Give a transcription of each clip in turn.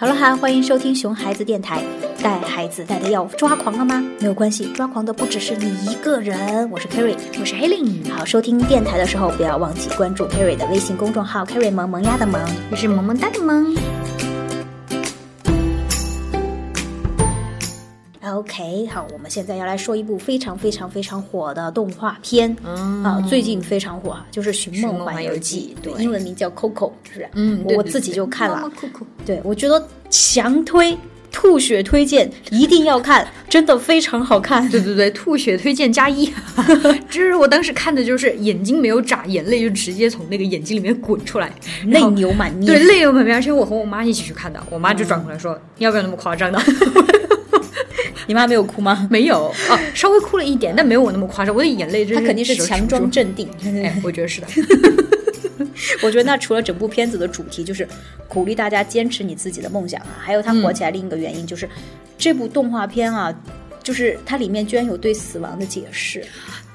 好了哈，欢迎收听熊孩子电台。带孩子带的要抓狂了吗？没有关系，抓狂的不只是你一个人。我是 Kerry，我是 Helen。好，收听电台的时候不要忘记关注 Kerry 的微信公众号 Kerry 萌萌鸭的萌，也是萌萌哒的萌。OK，好，我们现在要来说一部非常非常非常火的动画片，啊，最近非常火，就是《寻梦环游记》，对，英文名叫 Coco，是不是？嗯，我自己就看了 Coco，，对，我觉得强推。吐血推荐，一定要看，真的非常好看。对对对，吐血推荐加一。就是我当时看的就是眼睛没有眨，眼泪就直接从那个眼睛里面滚出来，泪流满面。对，泪流满面。而且我和我妈一起去看的，我妈就转过来说：“要不要那么夸张的？”你妈没有哭吗？没有啊，稍微哭了一点，但没有我那么夸张。我的眼泪，她肯定是强装镇定。哎，我觉得是的。我觉得那除了整部片子的主题就是鼓励大家坚持你自己的梦想啊，还有它火起来另一个原因就是这部动画片啊，就是它里面居然有对死亡的解释。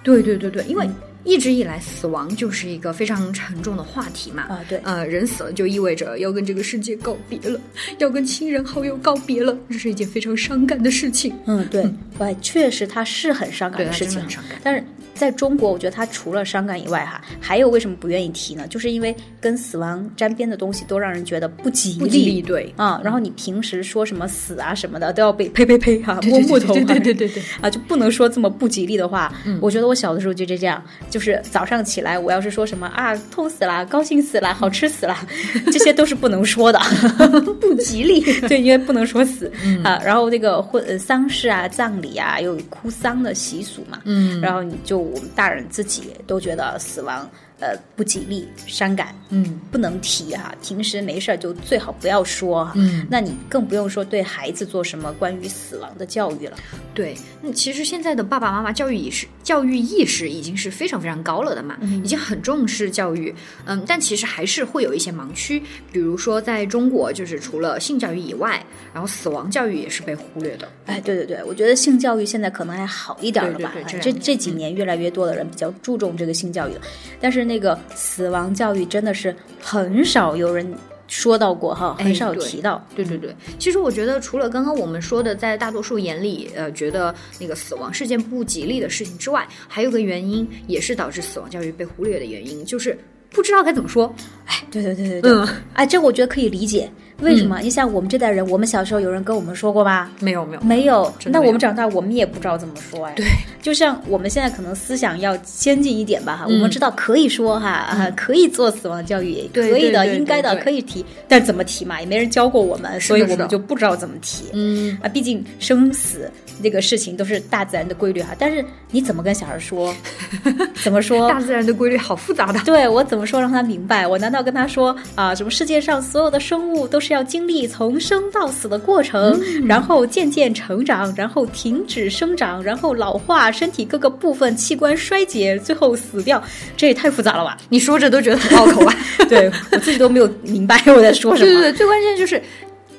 对对对对，因为一直以来死亡就是一个非常沉重的话题嘛。啊，对，呃，人死了就意味着要跟这个世界告别了，要跟亲人好友告别了，这是一件非常伤感的事情。嗯，对，哎，确实它是很伤感的事情，伤感，但是。在中国，我觉得它除了伤感以外，哈，还有为什么不愿意提呢？就是因为跟死亡沾边的东西都让人觉得不吉利。不吉利，对啊。然后你平时说什么死啊什么的，都要被呸呸呸哈摸木头，对对对对对啊，就不能说这么不吉利的话。我觉得我小的时候就这样，就是早上起来，我要是说什么啊痛死了、高兴死了、好吃死了，这些都是不能说的，不吉利。对，因为不能说死啊。然后那个婚丧事啊、葬礼啊，有哭丧的习俗嘛。嗯。然后你就我们大人自。己都觉得死亡。呃，不吉利，伤感，嗯，不能提哈。平时没事儿就最好不要说哈。嗯，那你更不用说对孩子做什么关于死亡的教育了。对，那其实现在的爸爸妈妈教育意识，教育意识已经是非常非常高了的嘛，已经很重视教育。嗯，但其实还是会有一些盲区，比如说在中国，就是除了性教育以外，然后死亡教育也是被忽略的。哎，对对对，我觉得性教育现在可能还好一点了吧。这这几年越来越多的人比较注重这个性教育了，但是。那个死亡教育真的是很少有人说到过哈，很少提到。对对对，其实我觉得除了刚刚我们说的，在大多数眼里，呃，觉得那个死亡是件不吉利的事情之外，还有个原因，也是导致死亡教育被忽略的原因，就是不知道该怎么说。哎，对对对对对，哎，这个我觉得可以理解。为什么？你像我们这代人，我们小时候有人跟我们说过吧？没有，没有，没有。那我们长大，我们也不知道怎么说哎。对，就像我们现在可能思想要先进一点吧哈，我们知道可以说哈啊，可以做死亡教育，可以的，应该的，可以提，但怎么提嘛，也没人教过我们，所以我们就不知道怎么提。嗯啊，毕竟生死这个事情都是大自然的规律哈，但是你怎么跟小孩说？怎么说？大自然的规律好复杂的。对我怎么说让他明白？我难道跟他说啊，什么世界上所有的生物都是要经历从从生到死的过程，然后渐渐成长，然后停止生长，然后老化，身体各个部分器官衰竭，最后死掉，这也太复杂了吧？你说着都觉得很拗口啊！对我自己都没有明白我在说什么。对对对，最关键就是。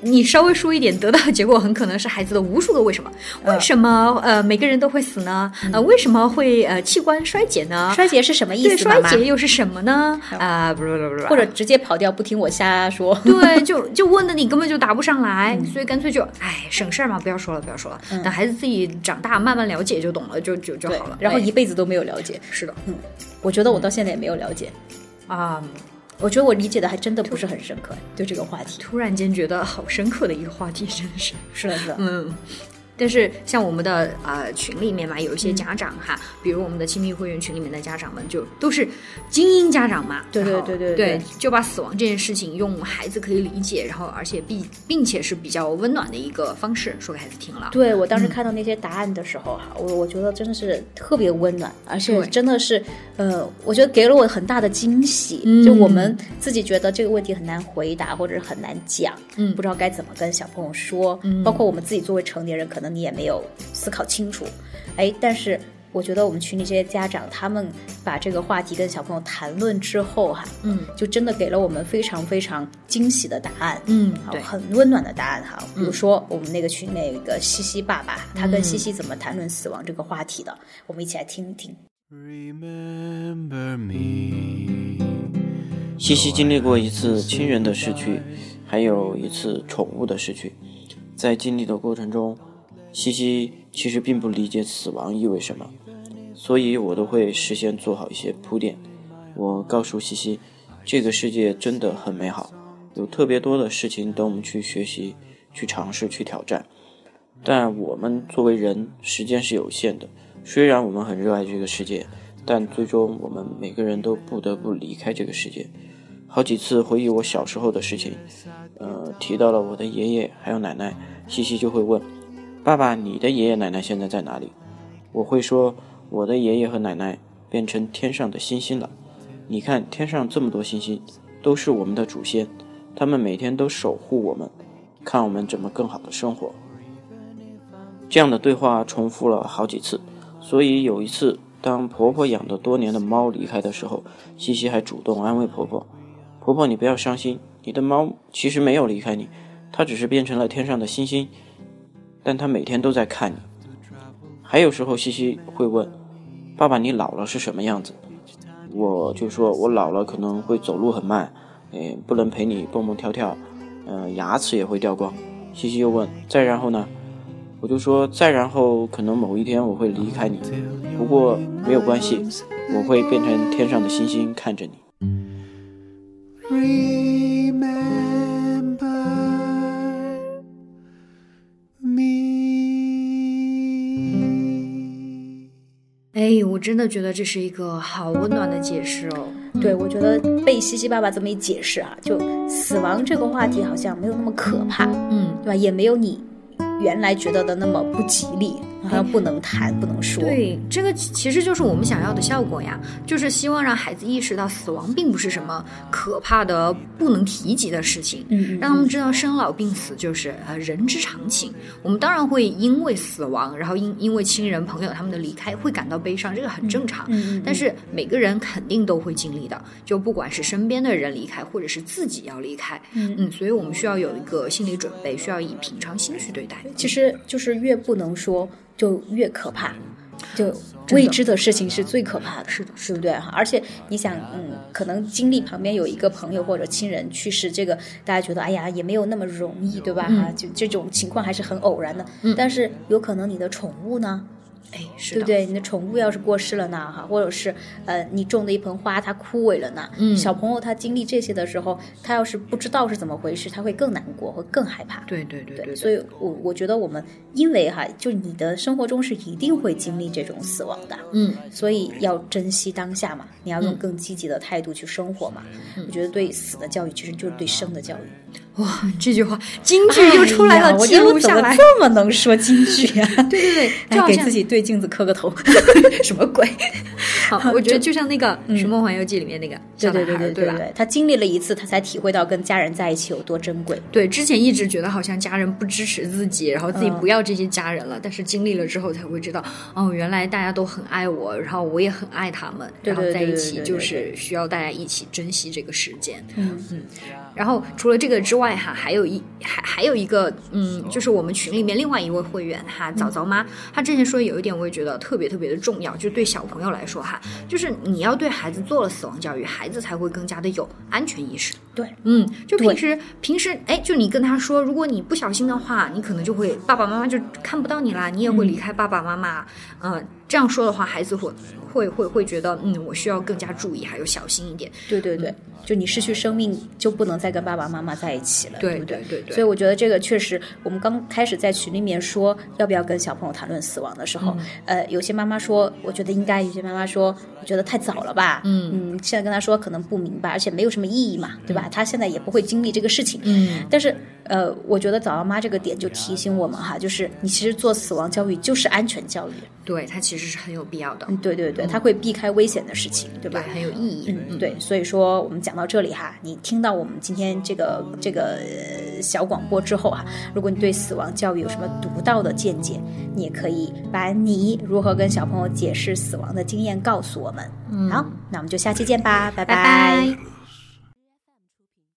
你稍微说一点，得到的结果很可能是孩子的无数个为什么？为什么呃每个人都会死呢？呃为什么会呃器官衰竭呢？衰竭是什么意思？衰竭又是什么呢？啊不是不是，或者直接跑掉不听我瞎说。对，就就问的你根本就答不上来，所以干脆就哎省事儿嘛，不要说了不要说了，等孩子自己长大慢慢了解就懂了，就就就好了。然后一辈子都没有了解。是的，嗯，我觉得我到现在也没有了解啊。我觉得我理解的还真的不是很深刻，对这个话题，突然间觉得好深刻的一个话题，真的是，是的，是的，嗯。但是像我们的呃群里面嘛，有一些家长哈，比如我们的亲密会员群里面的家长们，就都是精英家长嘛，对对对对对，就把死亡这件事情用孩子可以理解，然后而且并并且是比较温暖的一个方式说给孩子听了。对我当时看到那些答案的时候哈，我我觉得真的是特别温暖，而且真的是呃，我觉得给了我很大的惊喜。就我们自己觉得这个问题很难回答或者是很难讲，嗯，不知道该怎么跟小朋友说，嗯，包括我们自己作为成年人可能。你也没有思考清楚，哎，但是我觉得我们群里这些家长，他们把这个话题跟小朋友谈论之后，哈，嗯，就真的给了我们非常非常惊喜的答案，嗯，好，很温暖的答案，哈。比如说我们那个群那个西西爸爸，他跟西西怎么谈论死亡这个话题的，我们一起来听一听。Remember me. 西西经历过一次亲人的逝去。还有一次宠物的失去。在经历的过程中，西西其实并不理解死亡意味什么，所以我都会事先做好一些铺垫。我告诉西西，这个世界真的很美好，有特别多的事情等我们去学习、去尝试、去挑战。但我们作为人，时间是有限的。虽然我们很热爱这个世界，但最终我们每个人都不得不离开这个世界。好几次回忆我小时候的事情，呃，提到了我的爷爷还有奶奶，西西就会问：“爸爸，你的爷爷奶奶现在在哪里？”我会说：“我的爷爷和奶奶变成天上的星星了。你看，天上这么多星星，都是我们的祖先，他们每天都守护我们，看我们怎么更好的生活。”这样的对话重复了好几次，所以有一次，当婆婆养的多年的猫离开的时候，西西还主动安慰婆婆。婆婆，你不要伤心，你的猫其实没有离开你，它只是变成了天上的星星，但他每天都在看你。还有时候，西西会问：“爸爸，你老了是什么样子？”我就说：“我老了可能会走路很慢，诶，不能陪你蹦蹦跳跳，嗯，牙齿也会掉光。”西西又问：“再然后呢？”我就说：“再然后，可能某一天我会离开你，不过没有关系，我会变成天上的星星看着你。”我真的觉得这是一个好温暖的解释哦。对，我觉得被西西爸爸这么一解释啊，就死亡这个话题好像没有那么可怕，嗯，对吧？也没有你原来觉得的那么不吉利，好像不能谈、不能说。对，这个其实就是我们想要的效果呀，就是希望让孩子意识到死亡并不是什么可怕的、不能提及的事情，嗯，嗯让他们知道生老病死就是呃人之常情。我们当然会因为死亡，然后因因为亲人朋友他们的离开会感到悲伤，这个很正常。嗯但是每个人肯定都会经历的，就不管是身边的人离开，或者是自己要离开，嗯嗯，所以我们需要有一个心理准备，需要以平常心去对待。其实就是越不能说，就越可怕。就未知的事情是最可怕的，是的对不对哈？而且你想，嗯，可能经历旁边有一个朋友或者亲人去世，这个大家觉得，哎呀，也没有那么容易，对吧？嗯哈、就这种情况还是很偶然的。但是有可能你的宠物呢，哎，是，对不对？你的宠物要是过世了呢，哈，或者是呃，你种的一盆花它枯萎了呢，嗯小朋友他经历这些的时候，他要是不知道是怎么回事，他会更难过，会更害怕。对对对对，所以我我觉得我们因为哈，就你的生活中是一定会经历这种死亡的，嗯，所以要珍惜当下嘛，你要用更积极的态度去生活嘛。我觉得对死的教育其实就是对生的教育。哇，这句话京剧又出来了，我怎么录下来。这么能说京剧啊？对对对，就给自己对镜子磕个头，什么鬼？好，我觉得就像那个《寻梦环游记》里面那个小对男孩，对对对吧？对，他经历了一次，他才体会到跟家人在一起有多珍贵。对，之前一直觉得好像家人不支持自己，然后自己嗯不要这些家人了，但是经历了之后才会知道，哦，原来大家都很爱我，然后我也很爱他们，对对然后在一对对对对起就是需要大家一起珍惜这个时间。嗯嗯然后除了这个之外哈，还有一还还有一个，嗯，就是我们群里面另外一位会员哈，早早妈，她之前说有一点我也觉得特别特别的重要，就对小朋友来说哈，就是你要对孩子做了死亡教育，孩子才会更加的有安全意识。对，嗯，就平时平时，哎，就你跟他说，如果你不小心的话，你可能就会爸爸妈妈就看不到你啦，你也会离开爸爸妈妈。嗯、这样说的话，孩子会会会会觉得，嗯，我需要更加注意，还有小心一点。对对对，就你失去生命就不能再跟爸爸妈妈在一起了，对不对？对对所以我觉得这个确实，我们刚开始在群里面说要不要跟小朋友谈论死亡的时候，呃，有些妈妈说我觉得应该，有些妈妈说我觉得太早了吧，嗯。嗯，现在跟他说可能不明白，而且没有什么意义嘛，对吧？他现在也不会经历这个事情，嗯，但是呃，我觉得早妈妈这个点就提醒我们哈，就是你其实做死亡教育就是安全教育，对，它其实是很有必要的，嗯，对对对，它会避开危险的事情，对吧？对，很有意义。嗯，对，所以说我们讲到这里哈，你听到我们今天这个这个呃小广播之后哈，如果你对死亡教育有什么独到的见解，你也可以把你如何跟小朋友解释死亡的经验告诉我们。嗯，好，那我们就下期见吧，拜拜拜